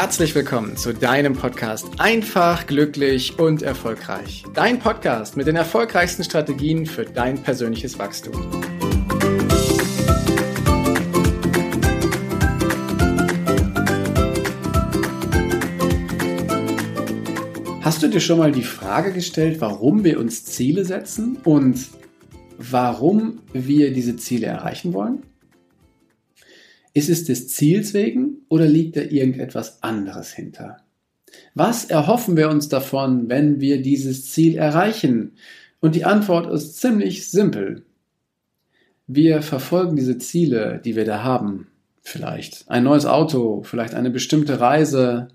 herzlich willkommen zu deinem Podcast Einfach, glücklich und erfolgreich. Dein Podcast mit den erfolgreichsten Strategien für dein persönliches Wachstum. Hast du dir schon mal die Frage gestellt, warum wir uns Ziele setzen und warum wir diese Ziele erreichen wollen? Ist es des Ziels wegen oder liegt da irgendetwas anderes hinter? Was erhoffen wir uns davon, wenn wir dieses Ziel erreichen? Und die Antwort ist ziemlich simpel. Wir verfolgen diese Ziele, die wir da haben. Vielleicht ein neues Auto, vielleicht eine bestimmte Reise,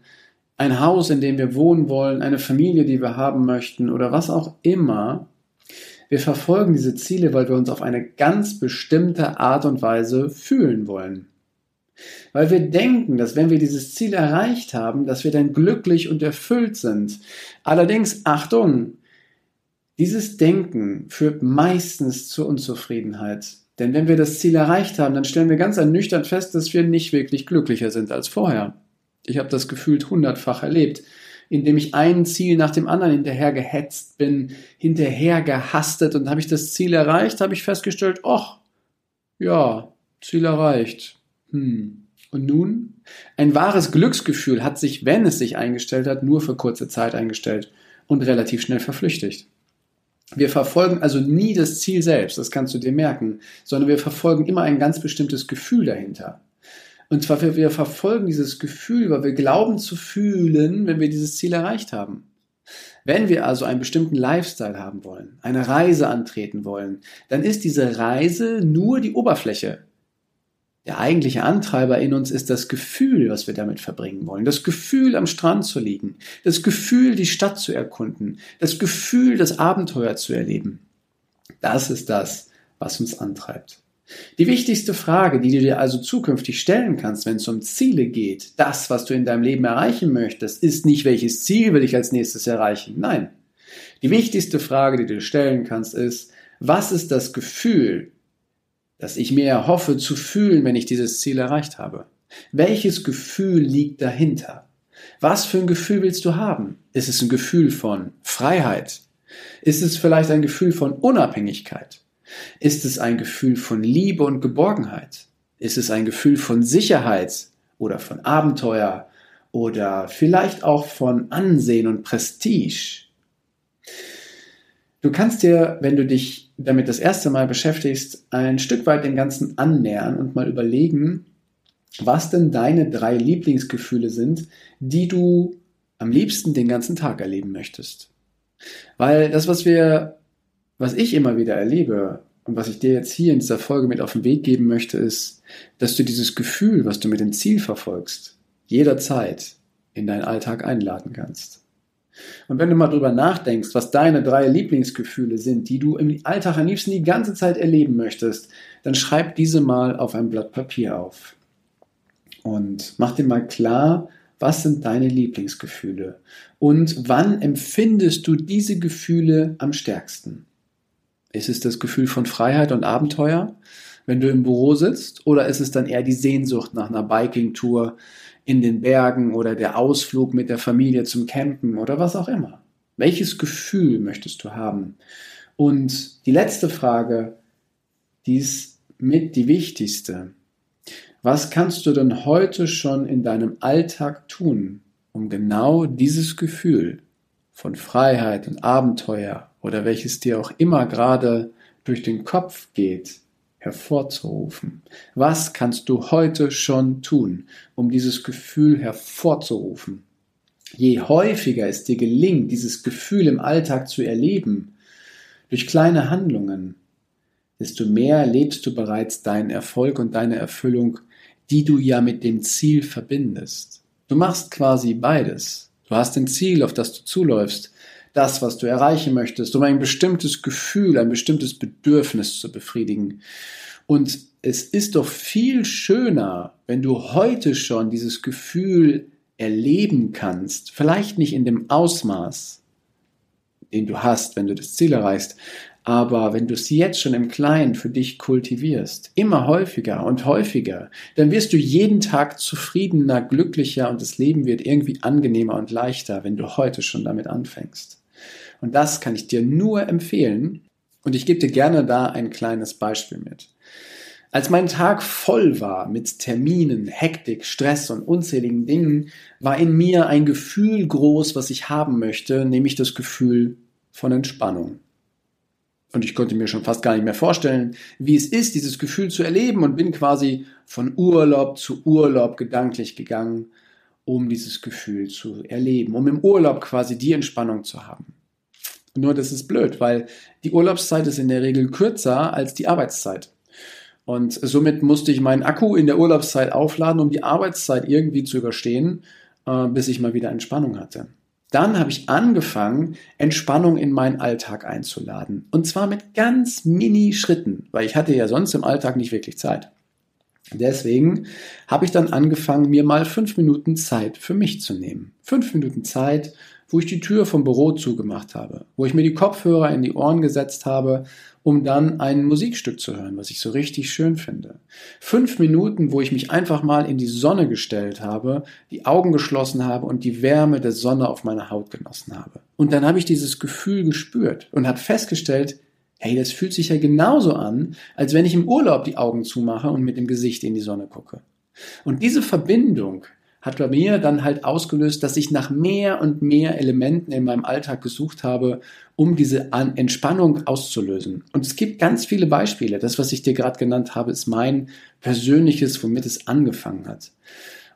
ein Haus, in dem wir wohnen wollen, eine Familie, die wir haben möchten oder was auch immer. Wir verfolgen diese Ziele, weil wir uns auf eine ganz bestimmte Art und Weise fühlen wollen. Weil wir denken, dass wenn wir dieses Ziel erreicht haben, dass wir dann glücklich und erfüllt sind. Allerdings, Achtung, dieses Denken führt meistens zur Unzufriedenheit. Denn wenn wir das Ziel erreicht haben, dann stellen wir ganz ernüchternd fest, dass wir nicht wirklich glücklicher sind als vorher. Ich habe das gefühlt hundertfach erlebt, indem ich ein Ziel nach dem anderen hinterher gehetzt bin, hinterher gehastet und habe ich das Ziel erreicht, habe ich festgestellt, ach, ja, Ziel erreicht. Hm. Und nun? Ein wahres Glücksgefühl hat sich, wenn es sich eingestellt hat, nur für kurze Zeit eingestellt und relativ schnell verflüchtigt. Wir verfolgen also nie das Ziel selbst, das kannst du dir merken, sondern wir verfolgen immer ein ganz bestimmtes Gefühl dahinter. Und zwar wir, wir verfolgen dieses Gefühl, weil wir glauben zu fühlen, wenn wir dieses Ziel erreicht haben. Wenn wir also einen bestimmten Lifestyle haben wollen, eine Reise antreten wollen, dann ist diese Reise nur die Oberfläche der eigentliche Antreiber in uns ist das Gefühl, was wir damit verbringen wollen. Das Gefühl, am Strand zu liegen. Das Gefühl, die Stadt zu erkunden. Das Gefühl, das Abenteuer zu erleben. Das ist das, was uns antreibt. Die wichtigste Frage, die du dir also zukünftig stellen kannst, wenn es um Ziele geht, das, was du in deinem Leben erreichen möchtest, ist nicht, welches Ziel will ich als nächstes erreichen. Nein. Die wichtigste Frage, die du dir stellen kannst, ist, was ist das Gefühl, das ich mir erhoffe zu fühlen, wenn ich dieses Ziel erreicht habe? Welches Gefühl liegt dahinter? Was für ein Gefühl willst du haben? Ist es ein Gefühl von Freiheit? Ist es vielleicht ein Gefühl von Unabhängigkeit? Ist es ein Gefühl von Liebe und Geborgenheit? Ist es ein Gefühl von Sicherheit oder von Abenteuer oder vielleicht auch von Ansehen und Prestige? Du kannst dir, wenn du dich damit das erste Mal beschäftigst, ein Stück weit den Ganzen annähern und mal überlegen, was denn deine drei Lieblingsgefühle sind, die du am liebsten den ganzen Tag erleben möchtest. Weil das, was wir, was ich immer wieder erlebe und was ich dir jetzt hier in dieser Folge mit auf den Weg geben möchte, ist, dass du dieses Gefühl, was du mit dem Ziel verfolgst, jederzeit in deinen Alltag einladen kannst. Und wenn du mal drüber nachdenkst, was deine drei Lieblingsgefühle sind, die du im Alltag am liebsten die ganze Zeit erleben möchtest, dann schreib diese mal auf ein Blatt Papier auf. Und mach dir mal klar, was sind deine Lieblingsgefühle? Und wann empfindest du diese Gefühle am stärksten? Ist es das Gefühl von Freiheit und Abenteuer, wenn du im Büro sitzt? Oder ist es dann eher die Sehnsucht nach einer Biking-Tour, in den Bergen oder der Ausflug mit der Familie zum Campen oder was auch immer. Welches Gefühl möchtest du haben? Und die letzte Frage, die ist mit die wichtigste. Was kannst du denn heute schon in deinem Alltag tun, um genau dieses Gefühl von Freiheit und Abenteuer oder welches dir auch immer gerade durch den Kopf geht, hervorzurufen. Was kannst du heute schon tun, um dieses Gefühl hervorzurufen? Je häufiger es dir gelingt, dieses Gefühl im Alltag zu erleben, durch kleine Handlungen, desto mehr lebst du bereits deinen Erfolg und deine Erfüllung, die du ja mit dem Ziel verbindest. Du machst quasi beides. Du hast ein Ziel, auf das du zuläufst, das, was du erreichen möchtest, um ein bestimmtes Gefühl, ein bestimmtes Bedürfnis zu befriedigen. Und es ist doch viel schöner, wenn du heute schon dieses Gefühl erleben kannst, vielleicht nicht in dem Ausmaß, den du hast, wenn du das Ziel erreichst, Aber wenn du es jetzt schon im Kleinen für dich kultivierst, immer häufiger und häufiger, dann wirst du jeden Tag zufriedener, glücklicher und das Leben wird irgendwie angenehmer und leichter, wenn du heute schon damit anfängst. Und das kann ich dir nur empfehlen. Und ich gebe dir gerne da ein kleines Beispiel mit. Als mein Tag voll war mit Terminen, Hektik, Stress und unzähligen Dingen, war in mir ein Gefühl groß, was ich haben möchte, nämlich das Gefühl von Entspannung. Und ich konnte mir schon fast gar nicht mehr vorstellen, wie es ist, dieses Gefühl zu erleben und bin quasi von Urlaub zu Urlaub gedanklich gegangen, um dieses Gefühl zu erleben, um im Urlaub quasi die Entspannung zu haben. Nur das ist blöd, weil die Urlaubszeit ist in der Regel kürzer als die Arbeitszeit. Und somit musste ich meinen Akku in der Urlaubszeit aufladen, um die Arbeitszeit irgendwie zu überstehen, äh, bis ich mal wieder Entspannung hatte. Dann habe ich angefangen, Entspannung in meinen Alltag einzuladen. Und zwar mit ganz mini Schritten, weil ich hatte ja sonst im Alltag nicht wirklich Zeit. Deswegen habe ich dann angefangen, mir mal fünf Minuten Zeit für mich zu nehmen. Fünf Minuten Zeit, wo ich die Tür vom Büro zugemacht habe, wo ich mir die Kopfhörer in die Ohren gesetzt habe um dann ein Musikstück zu hören, was ich so richtig schön finde. Fünf Minuten, wo ich mich einfach mal in die Sonne gestellt habe, die Augen geschlossen habe und die Wärme der Sonne auf meiner Haut genossen habe. Und dann habe ich dieses Gefühl gespürt und habe festgestellt, hey, das fühlt sich ja genauso an, als wenn ich im Urlaub die Augen zumache und mit dem Gesicht in die Sonne gucke. Und diese Verbindung hat bei mir dann halt ausgelöst, dass ich nach mehr und mehr Elementen in meinem Alltag gesucht habe, um diese Entspannung auszulösen. Und es gibt ganz viele Beispiele. Das, was ich dir gerade genannt habe, ist mein persönliches, womit es angefangen hat.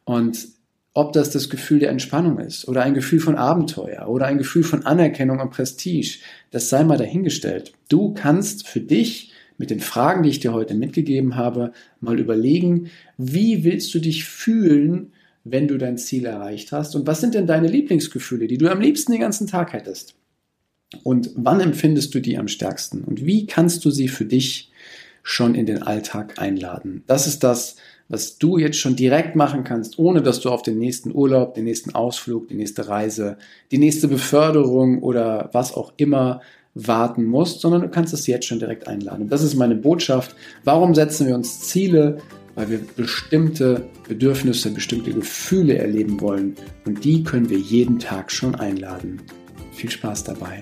Und ob das das Gefühl der Entspannung ist oder ein Gefühl von Abenteuer oder ein Gefühl von Anerkennung und Prestige, das sei mal dahingestellt. Du kannst für dich mit den Fragen, die ich dir heute mitgegeben habe, mal überlegen, wie willst du dich fühlen, wenn du dein Ziel erreicht hast? Und was sind denn deine Lieblingsgefühle, die du am liebsten den ganzen Tag hättest? Und wann empfindest du die am stärksten? Und wie kannst du sie für dich schon in den Alltag einladen? Das ist das, was du jetzt schon direkt machen kannst, ohne dass du auf den nächsten Urlaub, den nächsten Ausflug, die nächste Reise, die nächste Beförderung oder was auch immer warten musst, sondern du kannst es jetzt schon direkt einladen. Das ist meine Botschaft. Warum setzen wir uns Ziele? Weil wir bestimmte Bedürfnisse, bestimmte Gefühle erleben wollen und die können wir jeden Tag schon einladen. Viel Spaß dabei.